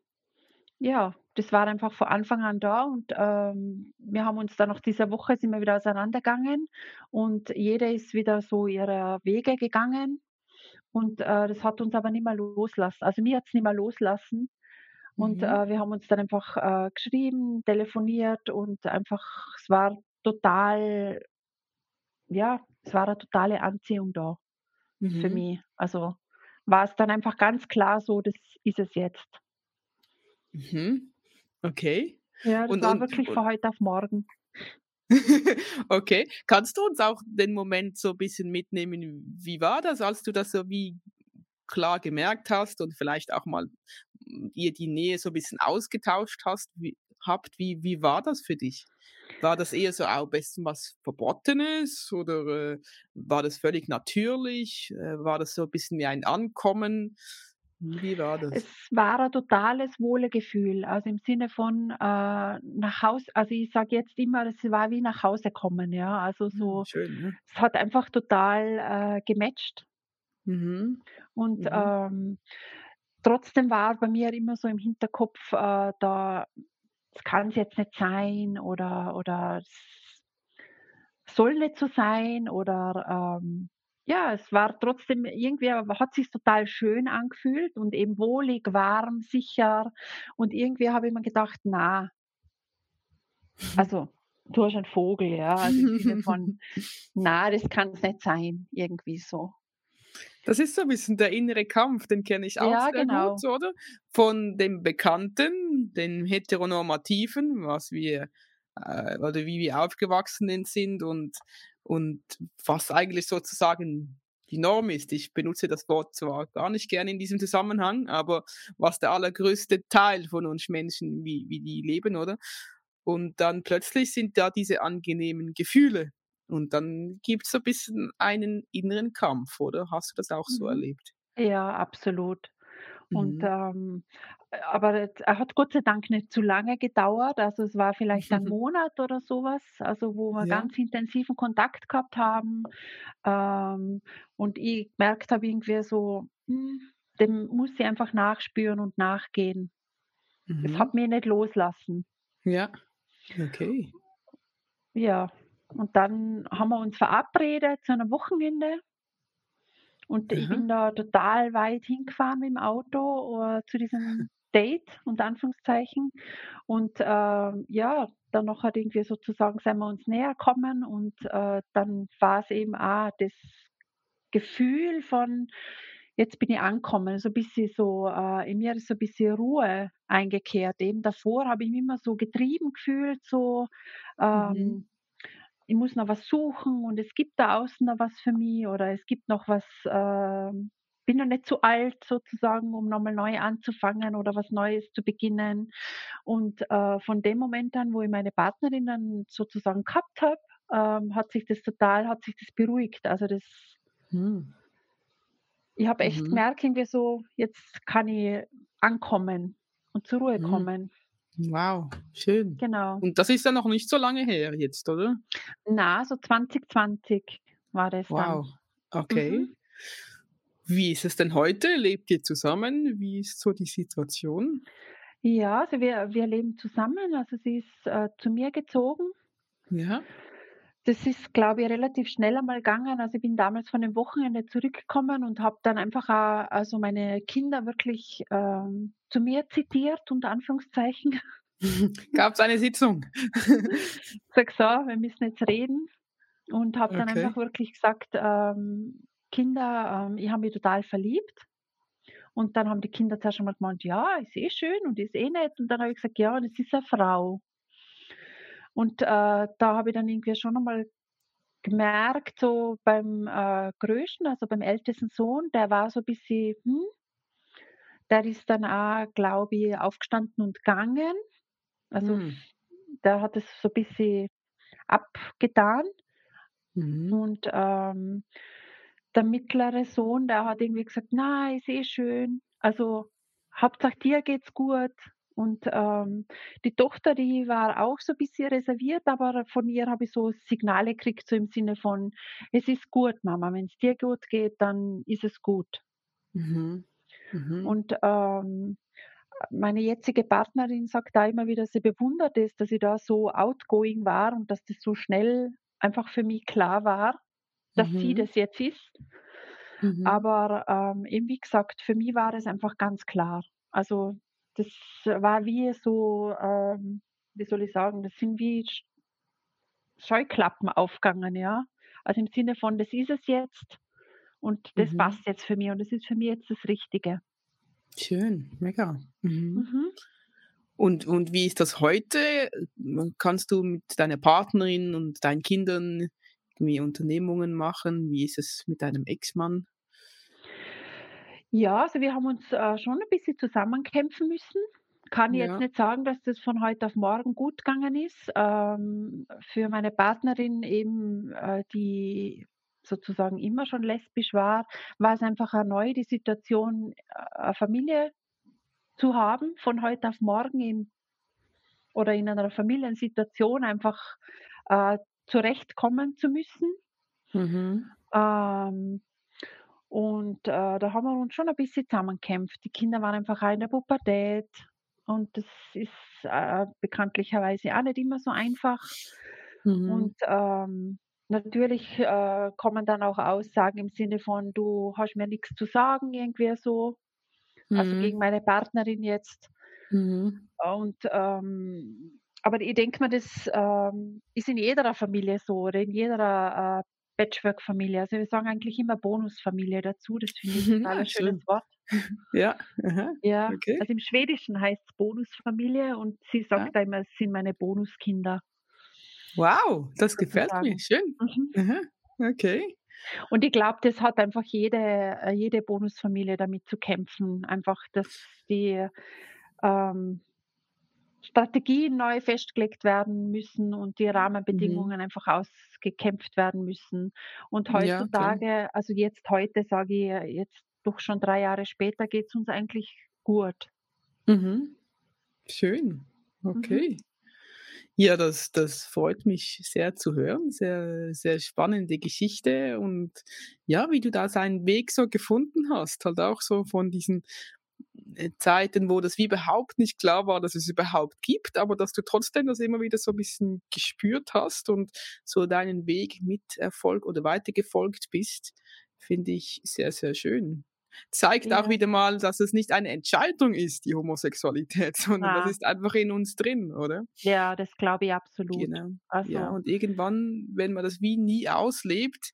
ja, das war einfach von Anfang an da und ähm, wir haben uns dann nach dieser Woche sind wir wieder auseinandergegangen und jeder ist wieder so ihre Wege gegangen und äh, das hat uns aber nicht mehr loslassen. Also mir hat es nicht mehr loslassen und mhm. äh, wir haben uns dann einfach äh, geschrieben, telefoniert und einfach, es war total ja, es war eine totale Anziehung da für mhm. mich. Also war es dann einfach ganz klar so, das ist es jetzt. Mhm. Okay. Ja, das Und war und wirklich von heute auf morgen. Okay. Kannst du uns auch den Moment so ein bisschen mitnehmen? Wie war das, als du das so wie klar gemerkt hast und vielleicht auch mal ihr die Nähe so ein bisschen ausgetauscht hast, wie habt? Wie wie war das für dich? War das eher so auch besten was Verbotenes oder äh, war das völlig natürlich? Äh, war das so ein bisschen wie ein Ankommen? Wie war das? Es war ein totales Wohlegefühl, also im Sinne von äh, nach Hause, also ich sage jetzt immer, es war wie nach Hause kommen, ja, also hm, so, Schön, ne? es hat einfach total äh, gematcht. Mhm. Und mhm. Ähm, trotzdem war bei mir immer so im Hinterkopf, äh, da es kann es jetzt nicht sein oder, oder es soll nicht so sein oder ähm, ja, es war trotzdem irgendwie, hat sich total schön angefühlt und eben wohlig, warm, sicher und irgendwie habe ich mir gedacht, na, Also, du hast einen Vogel, ja. Also im Sinne von, na, das kann es nicht sein, irgendwie so. Das ist so ein bisschen der innere Kampf, den kenne ich auch Ja, sehr genau. gut, oder? Von dem Bekannten, den Heteronormativen, was wir äh, oder wie wir aufgewachsen sind und, und was eigentlich sozusagen die Norm ist. Ich benutze das Wort zwar gar nicht gerne in diesem Zusammenhang, aber was der allergrößte Teil von uns Menschen, wie, wie die leben, oder? Und dann plötzlich sind da diese angenehmen Gefühle. Und dann gibt es so ein bisschen einen inneren Kampf, oder? Hast du das auch so Mhm. erlebt? Ja, absolut. Und, Mhm. ähm, äh, aber es er hat Gott sei Dank nicht zu lange gedauert. Also, es war vielleicht ein Monat oder sowas, also, wo wir Ja. ganz intensiven Kontakt gehabt haben, ähm, und ich gemerkt habe irgendwie so, hm, dem muss ich einfach nachspüren und nachgehen. Es Mhm. hat mich nicht loslassen. Ja. Okay. Ja, und dann haben wir uns verabredet zu einem Wochenende und ich Aha. bin da total weit hingefahren mit dem Auto, äh, zu diesem Date unter Anführungszeichen. Und, ähm, ja, dann noch halt irgendwie sozusagen sind wir uns näher gekommen und, äh, dann war es eben auch das Gefühl von: „Jetzt bin ich angekommen“, so ein bisschen so, äh in mir ist so ein bisschen Ruhe eingekehrt. Eben davor habe ich mich immer so getrieben gefühlt, so, Mhm. Ich muss noch was suchen und es gibt da außen noch was für mich oder es gibt noch was, ähm bin noch nicht zu alt sozusagen, um noch mal neu anzufangen oder was Neues zu beginnen. Und, äh, von dem Moment an, wo ich meine Partnerin dann sozusagen gehabt habe, ähm, hat sich das total hat sich das beruhigt. Also, das Mhm. ich habe echt Mhm. gemerkt irgendwie so, jetzt kann ich ankommen und zur Ruhe Mhm. kommen. Wow, schön. Genau. Und das ist ja noch nicht so lange her jetzt, oder? Na, so 2020 war das dann. Wow, okay. Mhm. Wie ist es denn heute? Lebt ihr zusammen? Wie ist so die Situation? Ja, also wir wir leben zusammen. Also sie ist, äh, zu mir gezogen. Ja. Das ist, glaube ich, relativ schnell einmal gegangen. Also ich bin damals von dem Wochenende zurückgekommen und habe dann einfach auch also meine Kinder wirklich, ähm, zu mir zitiert, unter Anführungszeichen. Gab's eine Sitzung? Sage: „So, wir müssen jetzt reden.“ Und habe dann Okay. einfach wirklich gesagt, ähm: „Kinder, ähm, ich habe mich total verliebt.“ Und dann haben die Kinder zuerst einmal gemeint: „Ja, ist eh schön und ist eh nett.“ Und dann habe ich gesagt: „Ja, das ist eine Frau.“ Und, äh, da habe ich dann irgendwie schon einmal gemerkt, so beim, äh, Größten, also beim ältesten Sohn, der war so ein bisschen, hm, der ist dann auch, glaube ich, aufgestanden und gegangen. Also, Mhm. der hat es so ein bisschen abgetan. Mhm. Und, ähm, der mittlere Sohn, der hat irgendwie gesagt: „Na, ist eh schön. Also, Hauptsache dir geht's gut.“ Und, ähm, die Tochter, die war auch so 'n bisschen reserviert, aber von ihr habe ich so Signale gekriegt, so im Sinne von: „Es ist gut, Mama. Wenn's dir gut geht, dann ist es gut.“ Mhm. Mhm. Und, ähm, meine jetzige Partnerin sagt da immer wieder, sie bewundert es, dass ich da so outgoing war und dass das so schnell einfach für mich klar war, dass sie Mhm. das jetzt ist. Mhm. Aber, ähm, eben wie gesagt, für mich war es einfach ganz klar. Also, das war wie so, ähm, wie soll ich sagen, das sind wie Sch Scheuklappen aufgegangen, ja. Also, im Sinne von: „Das ist es jetzt und das Mhm. passt jetzt für mich und das ist für mich jetzt das Richtige.“ Schön, mega. Mhm. Mhm. Und und wie ist das heute? Kannst du mit deiner Partnerin und deinen Kindern irgendwie Unternehmungen machen? Wie ist es mit deinem Ex-Mann? Ja, also wir haben uns, äh, schon ein bisschen zusammenkämpfen müssen. Kann ich jetzt Ja. nicht sagen, dass das von heute auf morgen gut gegangen ist. Ähm, für meine Partnerin eben, äh, die sozusagen immer schon lesbisch war, war es einfach neu, die Situation, äh, 'ne Familie zu haben, von heute auf morgen in oder in einer Familiensituation einfach, äh, zurechtkommen zu müssen. Mhm. Ähm, und, äh, da haben wir uns schon ein bisschen zusammengekämpft. Die Kinder waren einfach auch in der Pubertät und das ist, äh, bekanntlicherweise auch nicht immer so einfach. Mhm. Und, ähm, natürlich, äh, kommen dann auch Aussagen im Sinne von: „Du hast mir nichts zu sagen“, irgendwie so, also Mhm. gegen meine Partnerin jetzt. Mhm. Und, ähm aber ich denke mir, das ähm, ist in jeder Familie so oder in jeder äh, Patchwork-Familie. Also wir sagen eigentlich immer Bonusfamilie dazu. Das finde ich ein total schönes Wort. Ja, aha, ja. Okay. Also im Schwedischen heißt es Bonusfamilie und sie sagt ja. immer, es sind meine Bonuskinder. Wow, das gefällt mir. Schön. Mhm. Okay. Und ich glaube, das hat einfach jede, äh, jede Bonusfamilie damit zu kämpfen. Einfach, dass die ähm, Strategien neu festgelegt werden müssen und die mhm. Rahmenbedingungen mhm. einfach ausgekämpft werden müssen. Und heutzutage, ja, also jetzt heute sage ich, jetzt doch schon drei Jahre später geht es uns eigentlich gut. Mhm. Schön. Okay. Mhm. Ja, das, das freut mich sehr zu hören. Sehr, sehr spannende Geschichte und ja, wie du da seinen Weg so gefunden hast. Halt auch so von diesen äh, Zeiten, wo das wie überhaupt nicht klar war, dass es überhaupt gibt, aber dass du trotzdem das immer wieder so ein bisschen gespürt hast und so deinen Weg mit Erfolg oder weitergefolgt bist, finde ich sehr, sehr schön. Zeigt ja. auch wieder mal, dass es nicht eine Entscheidung ist, die Homosexualität, sondern ja. das ist einfach in uns drin, oder? Ja, das glaube ich absolut. Genau. Also. Ja, und irgendwann, wenn man das wie nie auslebt,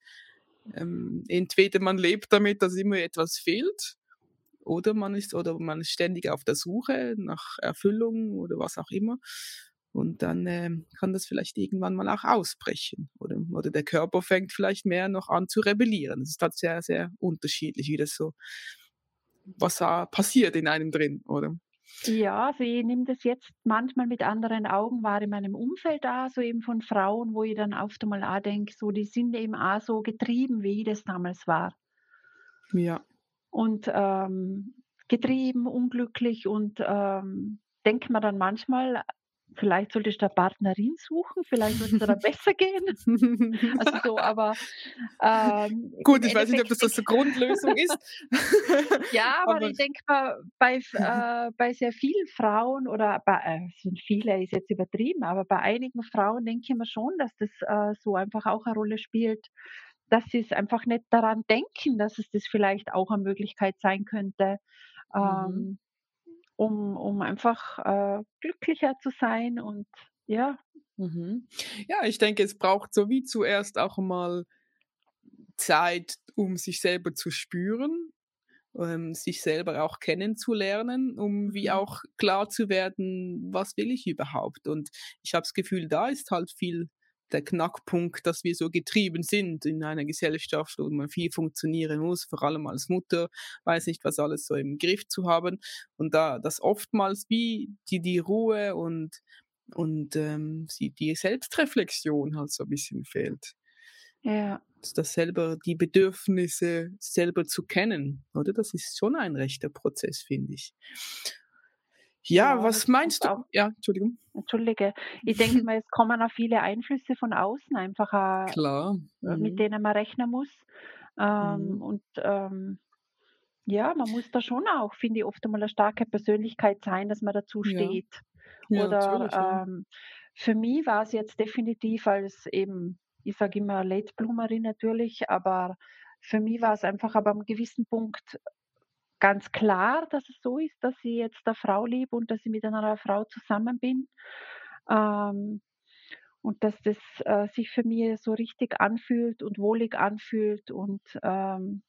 ähm, entweder man lebt damit, dass immer etwas fehlt, oder man ist oder man ist ständig auf der Suche nach Erfüllung oder was auch immer. Und dann äh, kann das vielleicht irgendwann mal auch ausbrechen. Oder, oder der Körper fängt vielleicht mehr noch an zu rebellieren. Das ist halt sehr, sehr unterschiedlich, wie das so, was da passiert in einem drin, oder? Ja, also ich nehme das jetzt manchmal mit anderen Augen wahr in meinem Umfeld da, so eben von Frauen, wo ich dann oft einmal auch denke, so die sind eben auch so getrieben, wie ich das damals war. Ja und ähm, getrieben, unglücklich und ähm, denkt man dann manchmal, vielleicht sollte ich da Partnerin suchen, vielleicht würde es da besser gehen. also so, aber ähm, gut, ich weiß nicht, ob das, das eine Grundlösung ist. ja, aber, aber ich denke mal, bei, äh, bei sehr vielen Frauen oder bei äh, sind viele ist jetzt übertrieben, aber bei einigen Frauen denke ich mir schon, dass das äh, so einfach auch eine Rolle spielt, dass sie es einfach nicht daran denken, dass es das vielleicht auch eine Möglichkeit sein könnte, mhm. ähm, um, um einfach äh, glücklicher zu sein und ja. Mhm. Ja, ich denke, es braucht so wie zuerst auch mal Zeit, um sich selber zu spüren, ähm, sich selber auch kennenzulernen, um wie mhm. auch klar zu werden, was will ich überhaupt. Und ich habe das Gefühl, da ist halt viel der Knackpunkt, dass wir so getrieben sind in einer Gesellschaft, wo man viel funktionieren muss, vor allem als Mutter, weiß nicht, was alles so im Griff zu haben. Und da das oftmals wie die, die Ruhe und, und ähm, die Selbstreflexion halt so ein bisschen fehlt. Ja. Das selber, die Bedürfnisse selber zu kennen, oder? Das ist schon ein rechter Prozess, finde ich. Ja, ja was meinst du? Auch, ja, Entschuldigung. Entschuldige. Ich denke mal, es kommen auch viele Einflüsse von außen einfach, äh, Klar. Mhm. mit denen man rechnen muss. Ähm, mhm. Und ähm, ja, man muss da schon auch, finde ich, oft einmal eine starke Persönlichkeit sein, dass man dazu steht. Ja. Ja, Oder ähm, für mich war es jetzt definitiv als eben, ich sage immer Late Bloomerin natürlich, aber für mich war es einfach aber am gewissen Punkt ganz klar, dass es so ist, dass ich jetzt eine Frau liebe und dass ich mit einer Frau zusammen bin. Ähm, und dass das äh, sich für mich so richtig anfühlt und wohlig anfühlt und ähm,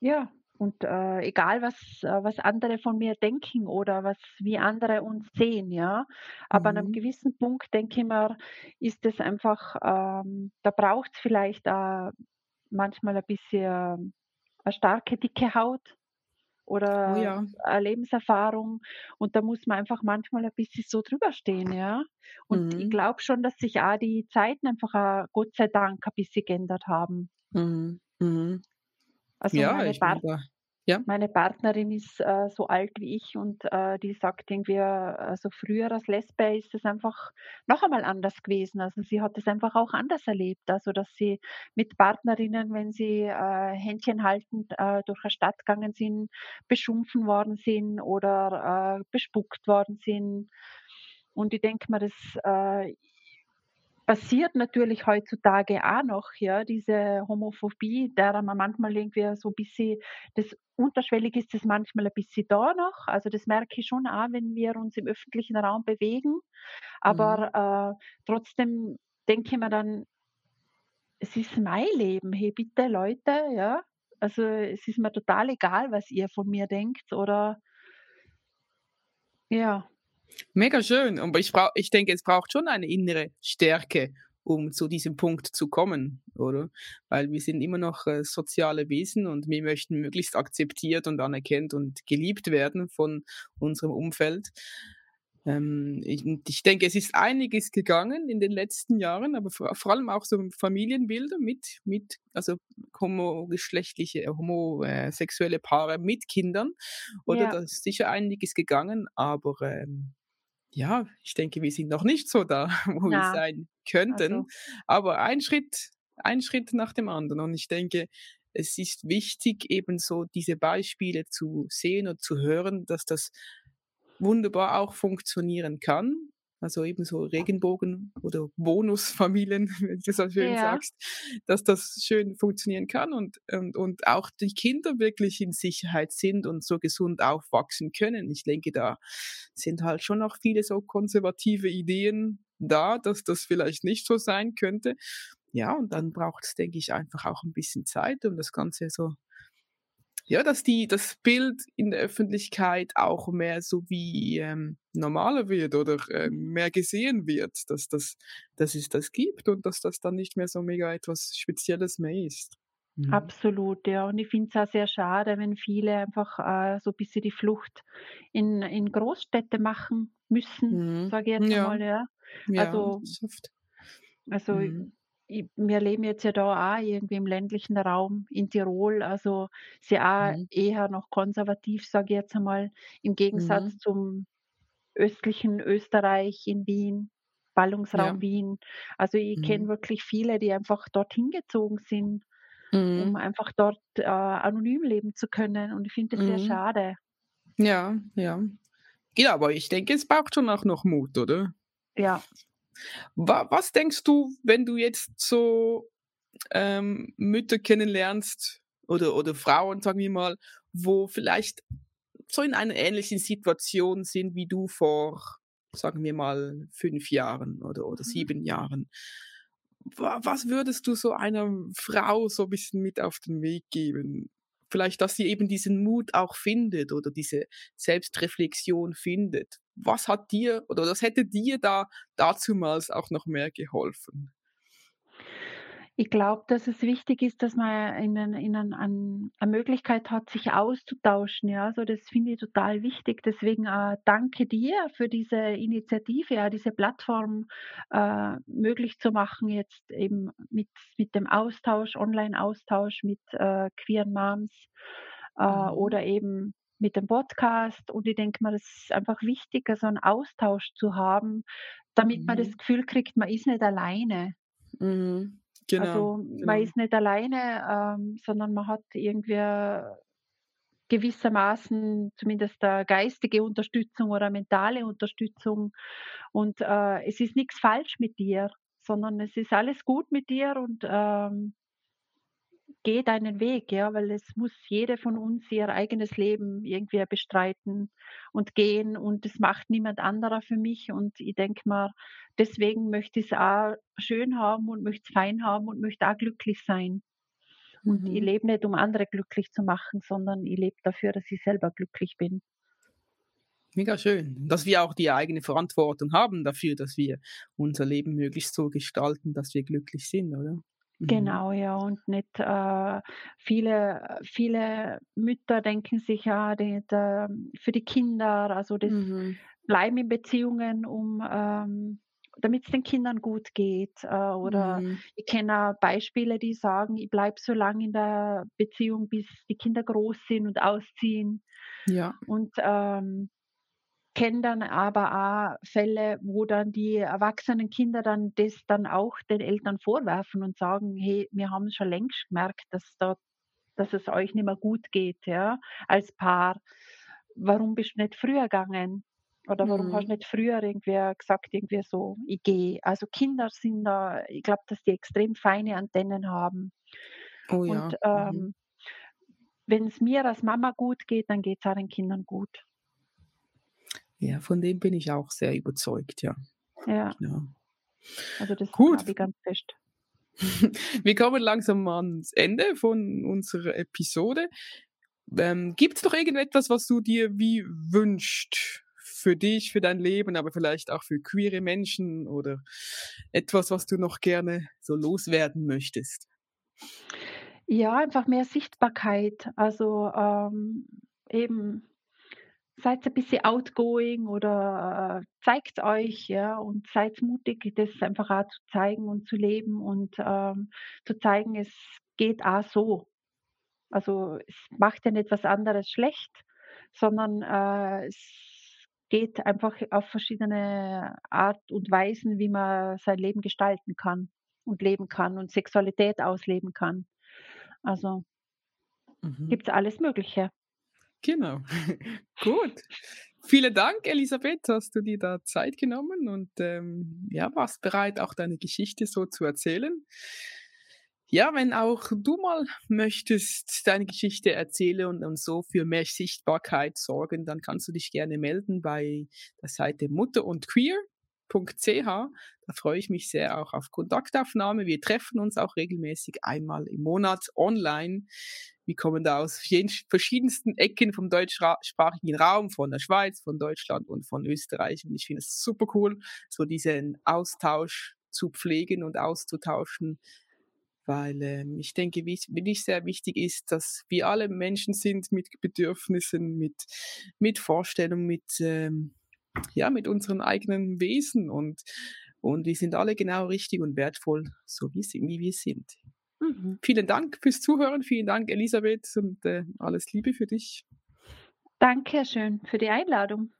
ja, und äh, egal was, äh, was andere von mir denken oder was wie andere uns sehen, ja. Aber mhm. an einem mhm. gewissen Punkt denke ich mir, ist es einfach, ähm, da braucht es vielleicht äh, manchmal ein bisschen eine starke, dicke Haut oder oh ja. eine Lebenserfahrung. Und da muss man einfach manchmal ein bisschen so drüber stehen, ja. Und mhm. ich glaube schon, dass sich auch die Zeiten einfach, auch, Gott sei Dank, ein bisschen geändert haben. Mhm. Mhm. Also ja, meine, Part ja. Meine Partnerin ist äh, so alt wie ich und äh, die sagt irgendwie, also früher als Lesbe ist es einfach noch einmal anders gewesen. Also sie hat es einfach auch anders erlebt. Also dass sie mit Partnerinnen, wenn sie äh, Händchen haltend äh, durch eine Stadt gegangen sind, beschumpfen worden sind oder äh, bespuckt worden sind. Und ich denke mir, das äh, passiert natürlich heutzutage auch noch, ja, diese Homophobie, der man manchmal irgendwie so ein bisschen das unterschwellig ist das manchmal ein bisschen da noch. Also, das merke ich schon auch, wenn wir uns im öffentlichen Raum bewegen. Aber, mhm. äh, trotzdem denke ich mir dann: „Es ist mein Leben. Hey, bitte Leute, ja? Also, es ist mir total egal, was ihr von mir denkt oder“ ja. Mega schön. Aber ich, brauch, ich denke, es braucht schon eine innere Stärke, um zu diesem Punkt zu kommen, oder? Weil wir sind immer noch äh, soziale Wesen und wir möchten möglichst akzeptiert und anerkannt und geliebt werden von unserem Umfeld. Ähm, ich, ich, denke, es ist einiges gegangen in den letzten Jahren, aber vor, vor allem auch so Familienbilder mit, mit also homogeschlechtliche, äh, homosexuelle Paare mit Kindern. Oder ja. da ist sicher einiges gegangen, aber ähm, ja, ich denke, wir sind noch nicht so da, wo ja. wir sein könnten. Also. Aber ein Schritt, ein Schritt nach dem anderen. Und ich denke, es ist wichtig, eben so diese Beispiele zu sehen und zu hören, dass das wunderbar auch funktionieren kann. Also eben so Regenbogen oder Bonusfamilien, wenn du so schön ja. sagst, dass das schön funktionieren kann und, und, und auch die Kinder wirklich in Sicherheit sind und so gesund aufwachsen können. Ich denke, da sind halt schon noch viele so konservative Ideen da, dass das vielleicht nicht so sein könnte. Ja, und dann braucht es, denke ich, einfach auch ein bisschen Zeit, um das Ganze so ja, dass die, das Bild in der Öffentlichkeit auch mehr so wie ähm, normaler wird oder äh, mehr gesehen wird, dass, das, dass es das gibt und dass das dann nicht mehr so mega etwas Spezielles mehr ist. Mhm. Absolut, ja. Und ich finde es auch sehr schade, wenn viele einfach äh, so ein bisschen die Flucht in, in Großstädte machen müssen, mhm. sage ich jetzt ja. mal. Ja. Also, ja, also mhm wir leben jetzt ja da auch irgendwie im ländlichen Raum in Tirol, also ist ja auch Mhm. eher noch konservativ, sage ich jetzt einmal, im Gegensatz Mhm. zum östlichen Österreich in Wien, Ballungsraum Ja. Wien. Also ich kenne mhm. wirklich viele, die einfach dorthin gezogen sind, um mhm. einfach dort äh, anonym leben zu können. Und ich finde das sehr mhm. schade. Ja, ja. Ja, aber ich denke, es braucht schon auch noch Mut, oder? Ja. Was denkst du, wenn du jetzt so ähm, Mütter kennenlernst oder, oder Frauen, sagen wir mal, wo vielleicht so in einer ähnlichen Situation sind wie du vor, sagen wir mal, fünf Jahren oder, oder mhm. sieben Jahren. Was würdest du so einer Frau so ein bisschen mit auf den Weg geben? Vielleicht, dass sie eben diesen Mut auch findet oder diese Selbstreflexion findet. Was hat dir oder was hätte dir da dazumals auch noch mehr geholfen? Ich glaube, dass es wichtig ist, dass man in in ein an 'ne Möglichkeit hat, sich auszutauschen, ja. Also, das finde ich total wichtig. Deswegen, äh, danke dir für diese Initiative, ja, diese Plattform, äh, möglich zu machen, jetzt eben mit mit dem Austausch, Online-Austausch mit, äh, queeren Moms, äh, Mhm. oder eben mit dem Podcast. Und ich denke mal, das ist einfach wichtig, also einen Austausch zu haben, damit man das mhm. Gefühl kriegt, man ist nicht alleine. Mhm. Genau, Also man genau. ist nicht alleine, ähm, sondern man hat irgendwie gewissermaßen zumindest eine geistige Unterstützung oder mentale Unterstützung. Und äh, es ist nichts falsch mit dir, sondern es ist alles gut mit dir und ähm, geh deinen Weg, ja, weil es muss jede von uns ihr eigenes Leben irgendwie bestreiten und gehen und das macht niemand anderer für mich und ich denke mal, deswegen möchte ich es auch schön haben und möchte es fein haben und möchte auch glücklich sein. Und mhm. ich lebe nicht, um andere glücklich zu machen, sondern ich lebe dafür, dass ich selber glücklich bin. Mega schön, dass wir auch die eigene Verantwortung haben dafür, dass wir unser Leben möglichst so gestalten, dass wir glücklich sind, oder? Mhm. Genau, ja, und nicht äh, viele viele Mütter denken sich ja, die, da, für die Kinder, also das Mhm. bleiben in Beziehungen, um ähm, damit es den Kindern gut geht. Äh, oder Mhm. ich kenne auch Beispiele, die sagen, ich bleibe so lange in der Beziehung, bis die Kinder groß sind und ausziehen. Ja. Und ähm, kenne dann aber auch Fälle, wo dann die erwachsenen Kinder dann das dann auch den Eltern vorwerfen und sagen: „Hey, wir haben schon längst gemerkt, dass da dass es euch nicht mehr gut geht, ja, als Paar. Warum bist du nicht früher gegangen?“ Oder warum mhm. hast du nicht früher irgendwie gesagt, irgendwie so, ich gehe? Also Kinder sind da, ich glaube, dass die extrem feine Antennen haben. Oh ja. Und ähm, mhm. wenn es mir als Mama gut geht, dann geht es auch den Kindern gut. Ja, von dem bin ich auch sehr überzeugt, ja. Ja. Genau. Also das Gut. habe ich ganz fest. Wir kommen langsam ans Ende von unserer Episode. Ähm, Gibt es noch irgendetwas, was du dir wie wünscht für dich, für dein Leben, aber vielleicht auch für queere Menschen oder etwas, was du noch gerne so loswerden möchtest? Ja, einfach mehr Sichtbarkeit. Also ähm, eben seid ein bisschen outgoing oder äh, zeigt euch, ja, und seid mutig, das einfach auch zu zeigen und zu leben und ähm, zu zeigen, es geht auch so. Also es macht ja nicht was anderes schlecht, sondern äh, es geht einfach auf verschiedene Art und Weisen, wie man sein Leben gestalten kann und leben kann und Sexualität ausleben kann. Also mhm. gibt es alles Mögliche. Genau. Gut. Vielen Dank, Elisabeth, hast du dir da Zeit genommen und ähm, ja, warst bereit, auch deine Geschichte so zu erzählen. Ja, wenn auch du mal möchtest deine Geschichte erzählen und, und so für mehr Sichtbarkeit sorgen, dann kannst du dich gerne melden bei der Seite Mutter und Queer.ch. Da freue ich mich sehr auch auf Kontaktaufnahme. Wir treffen uns auch regelmäßig einmal im Monat online wir kommen da aus verschiedensten Ecken vom deutschsprachigen Raum, von der Schweiz, von Deutschland und von Österreich. Und ich finde es super cool, so diesen Austausch zu pflegen und auszutauschen, weil ähm, ich denke, wie wirklich sehr wichtig ist, dass wir alle Menschen sind mit Bedürfnissen, mit, mit Vorstellungen, mit, ähm, ja, mit unserem eigenen Wesen und, und wir sind alle genau richtig und wertvoll, so wie, wie wir sind. Mhm. Vielen Dank fürs Zuhören. Vielen Dank, Elisabeth, und äh, alles Liebe für dich. Danke schön für die Einladung.